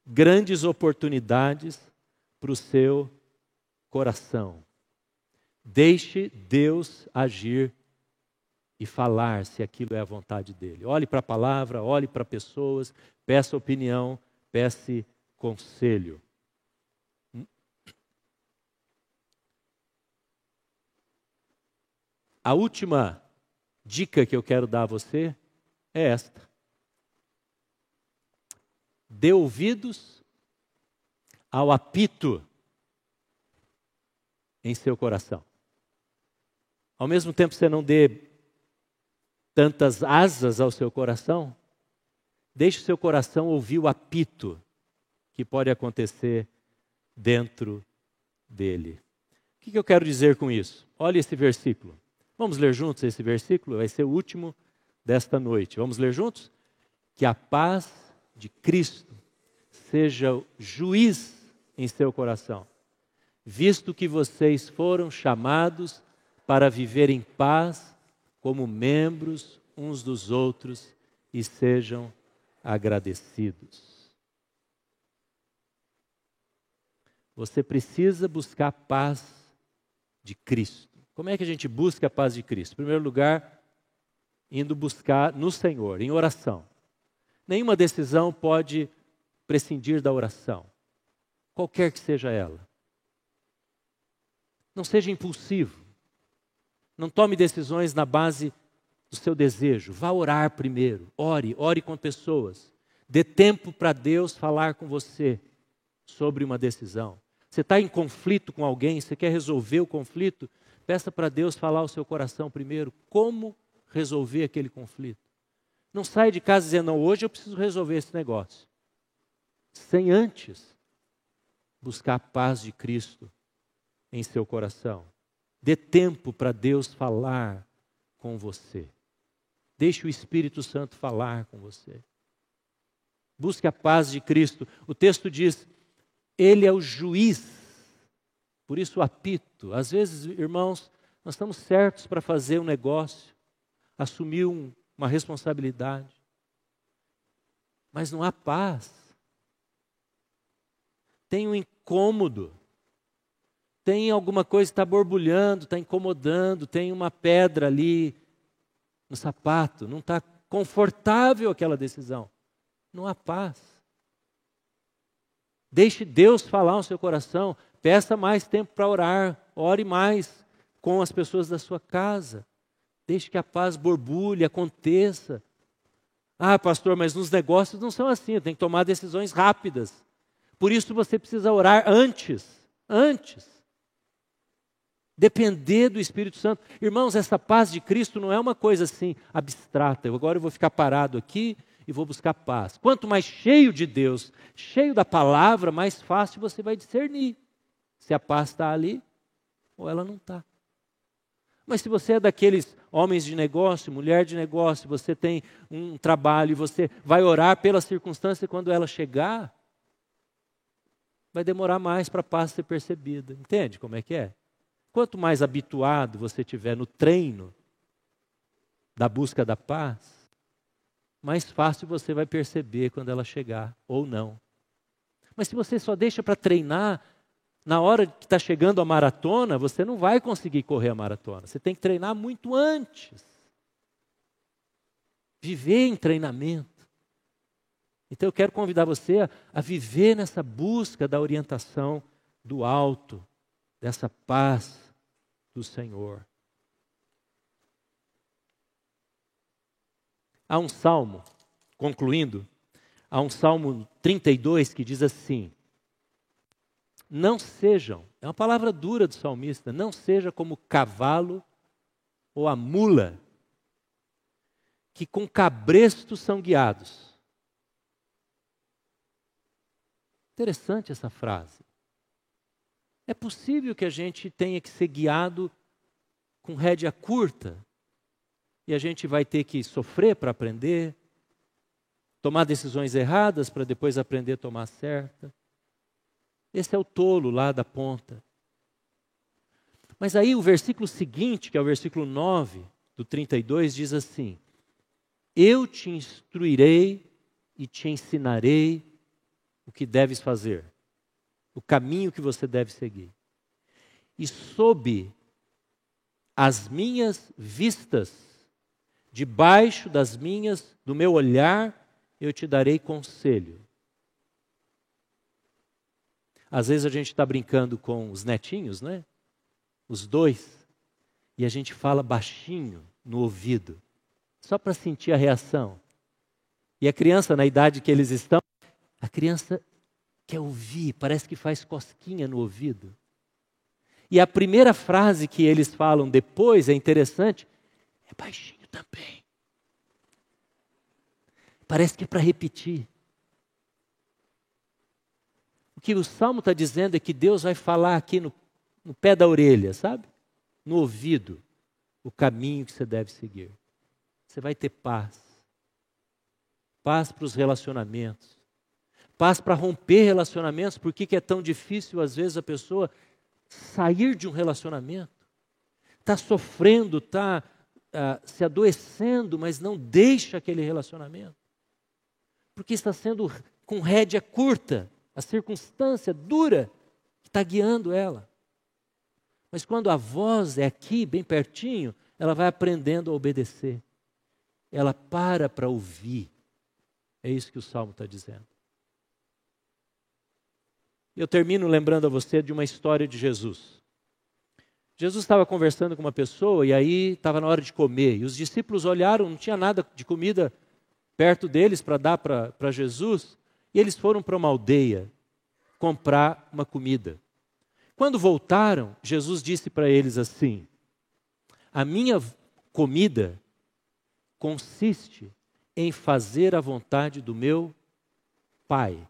grandes oportunidades para o seu coração. Deixe Deus agir e falar se aquilo é a vontade dele. Olhe para a palavra, olhe para pessoas, peça opinião, peça conselho. A última dica que eu quero dar a você é esta. Dê ouvidos ao apito em seu coração. Ao mesmo tempo você não dê tantas asas ao seu coração, deixe o seu coração ouvir o apito que pode acontecer dentro dele. O que eu quero dizer com isso? Olha esse versículo. Vamos ler juntos esse versículo? Vai ser o último desta noite. Vamos ler juntos? Que a paz de Cristo seja juiz em seu coração, visto que vocês foram chamados para viver em paz como membros uns dos outros e sejam agradecidos. Você precisa buscar a paz de Cristo. Como é que a gente busca a paz de Cristo? Em primeiro lugar, indo buscar no Senhor, em oração. Nenhuma decisão pode prescindir da oração, qualquer que seja ela. Não seja impulsivo. Não tome decisões na base do seu desejo. Vá orar primeiro. Ore, ore com pessoas. Dê tempo para Deus falar com você sobre uma decisão. Você está em conflito com alguém, você quer resolver o conflito, Peça para Deus falar ao seu coração primeiro como resolver aquele conflito. Não saia de casa dizendo, não, hoje eu preciso resolver esse negócio. Sem antes buscar a paz de Cristo em seu coração. Dê tempo para Deus falar com você. Deixe o Espírito Santo falar com você. Busque a paz de Cristo. O texto diz: Ele é o juiz. Por isso, o apito. Às vezes, irmãos, nós estamos certos para fazer um negócio, assumir um, uma responsabilidade, mas não há paz. Tem um incômodo tem alguma coisa que está borbulhando, está incomodando, tem uma pedra ali no sapato, não está confortável aquela decisão. Não há paz. Deixe Deus falar no seu coração, peça mais tempo para orar, ore mais com as pessoas da sua casa. Deixe que a paz borbulhe, aconteça. Ah, pastor, mas nos negócios não são assim, tem que tomar decisões rápidas. Por isso você precisa orar antes, antes. Depender do Espírito Santo. Irmãos, essa paz de Cristo não é uma coisa assim abstrata. Eu agora eu vou ficar parado aqui e vou buscar paz. Quanto mais cheio de Deus, cheio da palavra, mais fácil você vai discernir se a paz está ali ou ela não está. Mas se você é daqueles homens de negócio, mulher de negócio, você tem um trabalho e você vai orar pela circunstância quando ela chegar, vai demorar mais para a paz ser percebida. Entende como é que é? Quanto mais habituado você tiver no treino da busca da paz, mais fácil você vai perceber quando ela chegar ou não. Mas se você só deixa para treinar, na hora que está chegando a maratona, você não vai conseguir correr a maratona. Você tem que treinar muito antes. Viver em treinamento. Então eu quero convidar você a, viver nessa busca da orientação do alto, dessa paz, do Senhor. Há um salmo, concluindo, há um salmo 32 que diz assim: Não sejam, é uma palavra dura do salmista, não seja como o cavalo ou a mula, que com cabrestos são guiados. Interessante essa frase. É possível que a gente tenha que ser guiado com rédea curta e a gente vai ter que sofrer para aprender, tomar decisões erradas para depois aprender a tomar certa. Esse é o tolo lá da ponta. Mas aí o versículo seguinte, que é o versículo 9 do 32, diz assim: Eu te instruirei e te ensinarei o que deves fazer o caminho que você deve seguir. E sob as minhas vistas, debaixo das minhas, do meu olhar, eu te darei conselho. Às vezes a gente está brincando com os netinhos, né? Os dois, e a gente fala baixinho no ouvido, só para sentir a reação. E a criança, na idade que eles estão, a criança quer ouvir, parece que faz cosquinha no ouvido. E a primeira frase que eles falam depois é interessante, é baixinho também. Parece que é para repetir. O que o salmo está dizendo é que Deus vai falar aqui no, no pé da orelha, sabe? No ouvido, o caminho que você deve seguir. Você vai ter paz. Paz para os relacionamentos paz para romper relacionamentos. Por que, que é tão difícil, às vezes, a pessoa sair de um relacionamento? Está sofrendo, está uh, se adoecendo, mas não deixa aquele relacionamento. Porque está sendo com rédea curta, a circunstância dura que está guiando ela. Mas quando a voz é aqui, bem pertinho, ela vai aprendendo a obedecer. Ela para para ouvir. É isso que o Salmo está dizendo. Eu termino lembrando a você de uma história de Jesus. Jesus estava conversando com uma pessoa e aí estava na hora de comer. E os discípulos olharam, não tinha nada de comida perto deles para dar para Jesus. E eles foram para uma aldeia comprar uma comida. Quando voltaram, Jesus disse para eles assim: A minha comida consiste em fazer a vontade do meu Pai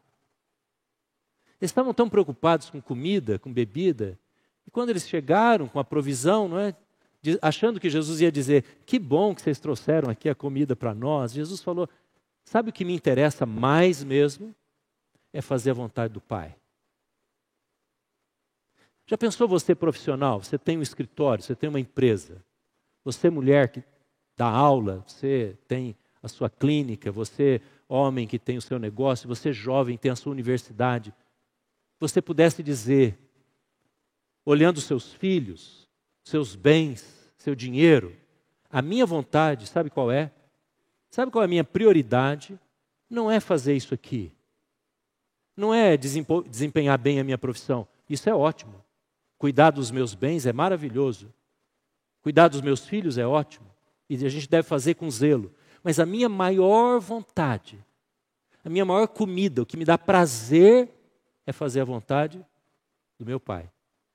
Estavam tão preocupados com comida, com bebida, E quando eles chegaram com a provisão, não é? achando que Jesus ia dizer: Que bom que vocês trouxeram aqui a comida para nós. Jesus falou: Sabe o que me interessa mais mesmo? É fazer a vontade do Pai. Já pensou você profissional? Você tem um escritório, você tem uma empresa. Você, mulher que dá aula, você tem a sua clínica, você, homem que tem o seu negócio, você, jovem, tem a sua universidade. Você pudesse dizer, olhando seus filhos, seus bens, seu dinheiro, a minha vontade, sabe qual é? Sabe qual é a minha prioridade? Não é fazer isso aqui. Não é desempenhar bem a minha profissão. Isso é ótimo. Cuidar dos meus bens é maravilhoso. Cuidar dos meus filhos é ótimo. E a gente deve fazer com zelo. Mas a minha maior vontade, a minha maior comida, o que me dá prazer é fazer a vontade do meu Pai.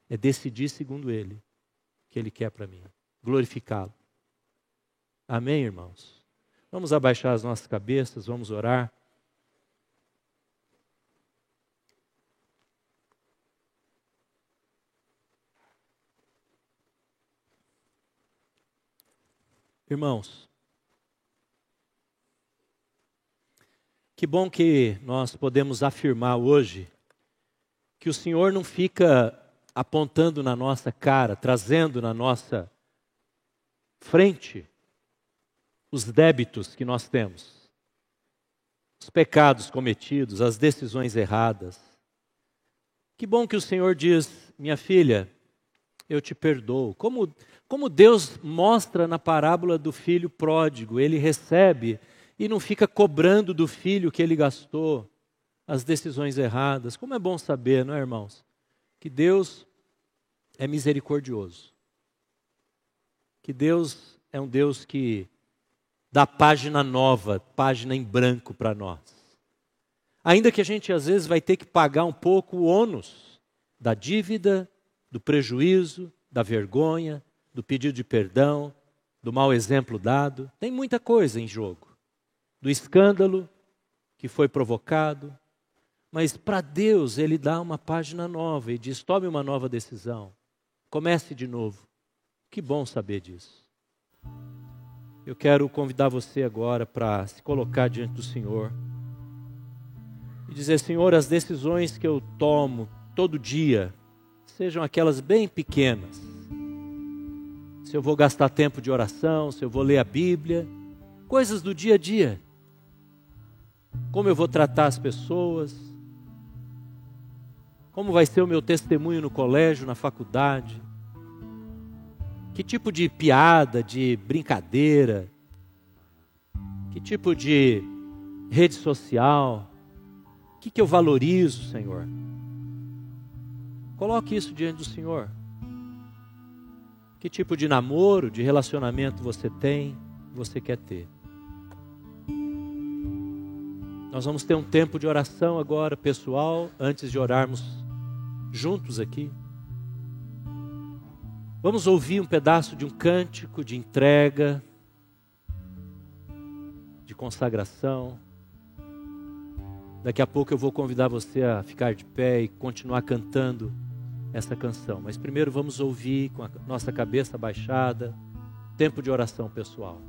É decidir segundo Ele, o que Ele quer para mim. Glorificá-lo. Amém, irmãos? Vamos abaixar as nossas cabeças, vamos orar. Irmãos, que bom que nós podemos afirmar hoje que o Senhor não fica apontando na nossa cara, trazendo na nossa frente os débitos que nós temos, os pecados cometidos, as decisões erradas. Que bom que o Senhor diz, minha filha, eu te perdoo. Como, como Deus mostra na parábola do filho pródigo, ele recebe e não fica cobrando do filho que ele gastou as decisões erradas. Como é bom saber, não é, irmãos? Que Deus é misericordioso. Que Deus é um Deus que dá página nova, página em branco para nós. Ainda que a gente às vezes vai ter que pagar um pouco o ônus da dívida, do prejuízo, da vergonha, do pedido de perdão, do mau exemplo dado. Tem muita coisa em jogo. Do escândalo que foi provocado. Mas para Deus, Ele dá uma página nova e diz: tome uma nova decisão. Comece de novo. Que bom saber disso. Eu quero convidar você agora para se colocar diante do Senhor e dizer: Senhor, as decisões que eu tomo todo dia, sejam aquelas bem pequenas. Se eu vou gastar tempo de oração, se eu vou ler a Bíblia, coisas do dia a dia. Como eu vou tratar as pessoas, como vai ser o meu testemunho no colégio, na faculdade, que tipo de piada, de brincadeira, que tipo de rede social, o que, que eu valorizo, Senhor? Coloque isso diante do Senhor. Que tipo de namoro, de relacionamento você tem, você quer ter? Nós vamos ter um tempo de oração agora, pessoal, antes de orarmos juntos aqui. Vamos ouvir um pedaço de um cântico de entrega, de consagração. Daqui a pouco eu vou convidar você a ficar de pé e continuar cantando essa canção. Mas primeiro vamos ouvir com a nossa cabeça baixada, tempo de oração pessoal.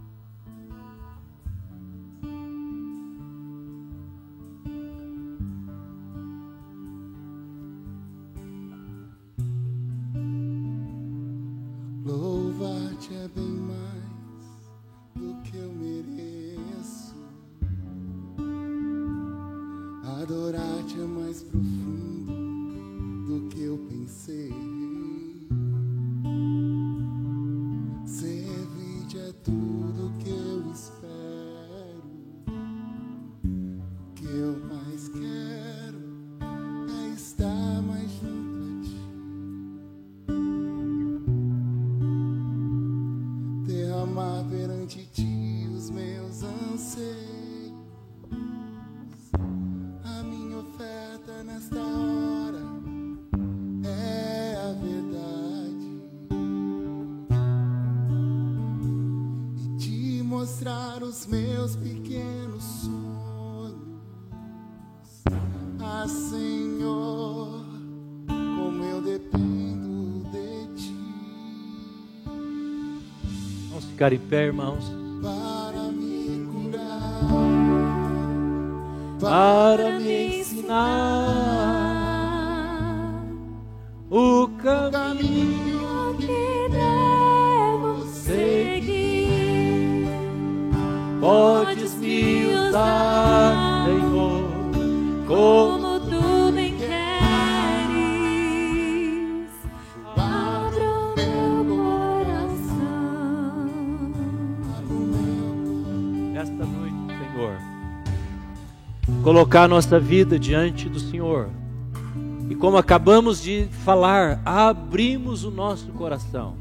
Senhor, como eu dependo ficar em pé, irmãos. para me curar, Para me ensinar Colocar nossa vida diante do Senhor. E como acabamos de falar, abrimos o nosso coração.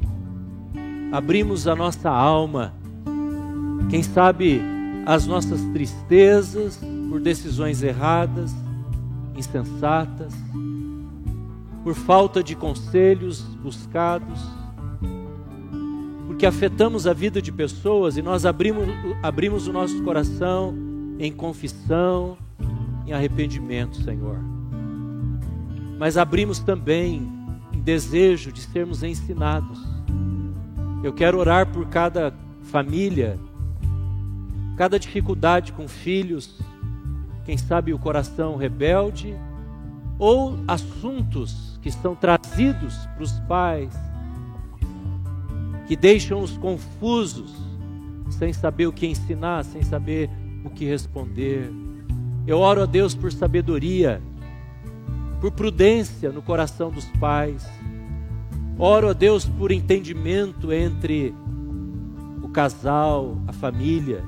Abrimos a nossa alma. Quem sabe as nossas tristezas por decisões erradas, insensatas, por falta de conselhos buscados, porque afetamos a vida de pessoas e nós abrimos, abrimos o nosso coração em confissão, em arrependimento, Senhor. Mas abrimos também em desejo de sermos ensinados. Eu quero orar por cada família, cada dificuldade com filhos, quem sabe o coração rebelde, ou assuntos que são trazidos para os pais, que deixam-os confusos, sem saber o que ensinar, sem saber o que responder. Eu oro a Deus por sabedoria, por prudência no coração dos pais. Oro a Deus por entendimento entre o casal, a família.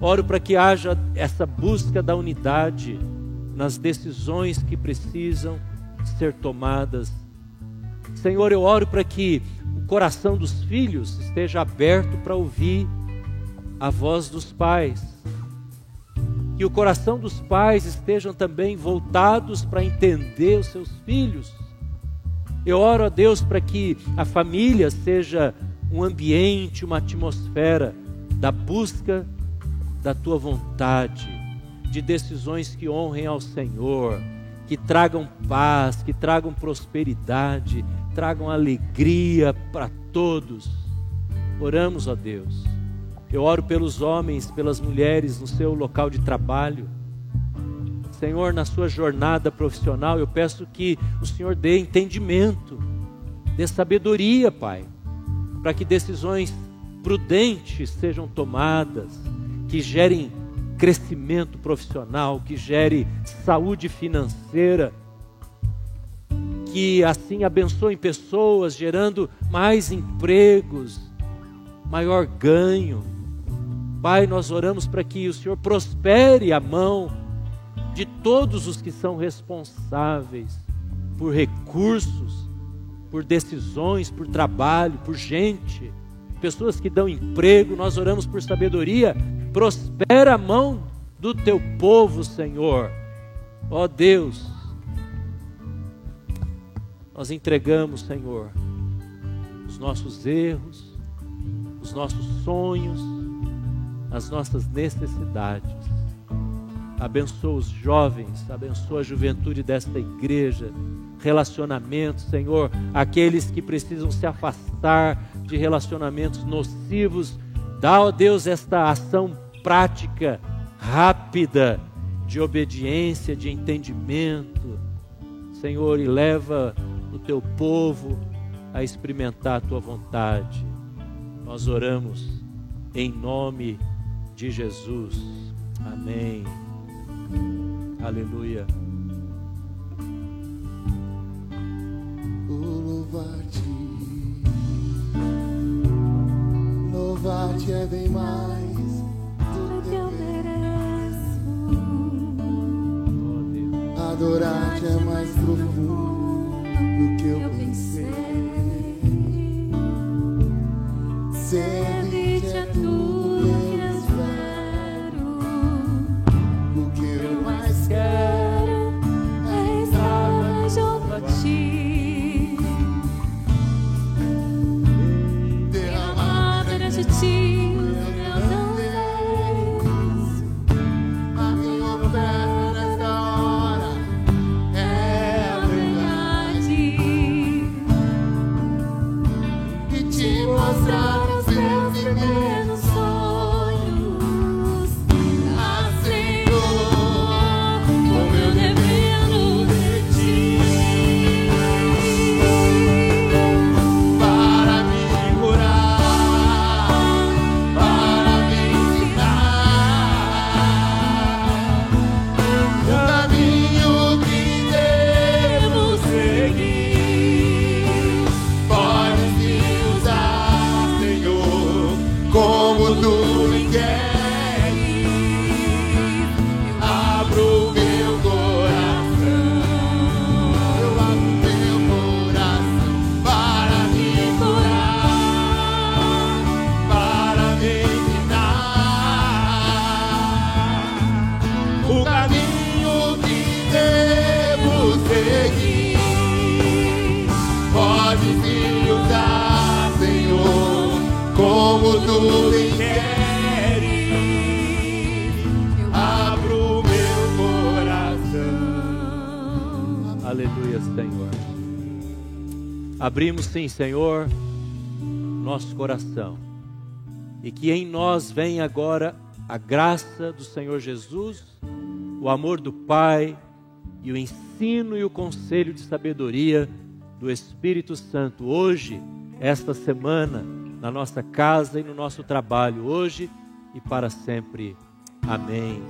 Oro para que haja essa busca da unidade nas decisões que precisam ser tomadas. Senhor, eu oro para que o coração dos filhos esteja aberto para ouvir a voz dos pais. Que o coração dos pais estejam também voltados para entender os seus filhos. Eu oro a Deus para que a família seja um ambiente, uma atmosfera da busca da tua vontade, de decisões que honrem ao Senhor, que tragam paz, que tragam prosperidade, tragam alegria para todos. Oramos a Deus. Eu oro pelos homens, pelas mulheres no seu local de trabalho. Senhor, na sua jornada profissional, eu peço que o Senhor dê entendimento, dê sabedoria, Pai, para que decisões prudentes sejam tomadas, que gerem crescimento profissional, que gere saúde financeira, que assim abençoem pessoas, gerando mais empregos, maior ganho. Pai, nós oramos para que o Senhor prospere a mão de todos os que são responsáveis por recursos, por decisões, por trabalho, por gente, pessoas que dão emprego. Nós oramos por sabedoria. Prospera a mão do teu povo, Senhor. Ó Deus, nós entregamos, Senhor, os nossos erros, os nossos sonhos, as nossas necessidades. Abençoa os jovens, abençoa a juventude desta igreja, relacionamentos, Senhor, aqueles que precisam se afastar de relacionamentos nocivos. Dá, ó Deus, esta ação prática, rápida, de obediência, de entendimento, Senhor, e leva o teu povo a experimentar a tua vontade. Nós oramos em nome de Jesus. Amém. Aleluia. louvar-te. Louvar-te é bem mais do que eu adorar-te é mais profundo do que eu Eu pensei. Servir-te é é tudo Eu Abrimos sim, Senhor, nosso coração. E que em nós venha agora a graça do Senhor Jesus, o amor do Pai e o ensino e o conselho de sabedoria do Espírito Santo hoje, esta semana, na nossa casa e no nosso trabalho, hoje e para sempre. Amém.